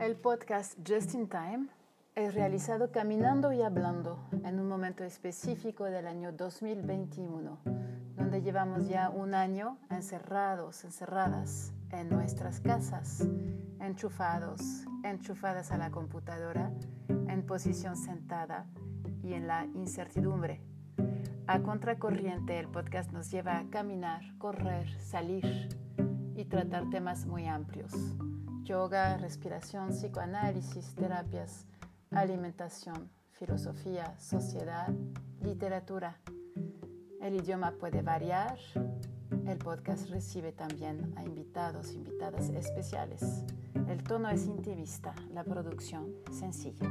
El podcast Just in Time es realizado caminando y hablando en un momento específico del año 2021, donde llevamos ya un año encerrados, encerradas en nuestras casas, enchufados, enchufadas a la computadora, en posición sentada y en la incertidumbre. A contracorriente, el podcast nos lleva a caminar, correr, salir y tratar temas muy amplios yoga, respiración, psicoanálisis, terapias, alimentación, filosofía, sociedad, literatura. El idioma puede variar. El podcast recibe también a invitados, invitadas especiales. El tono es intimista, la producción sencilla.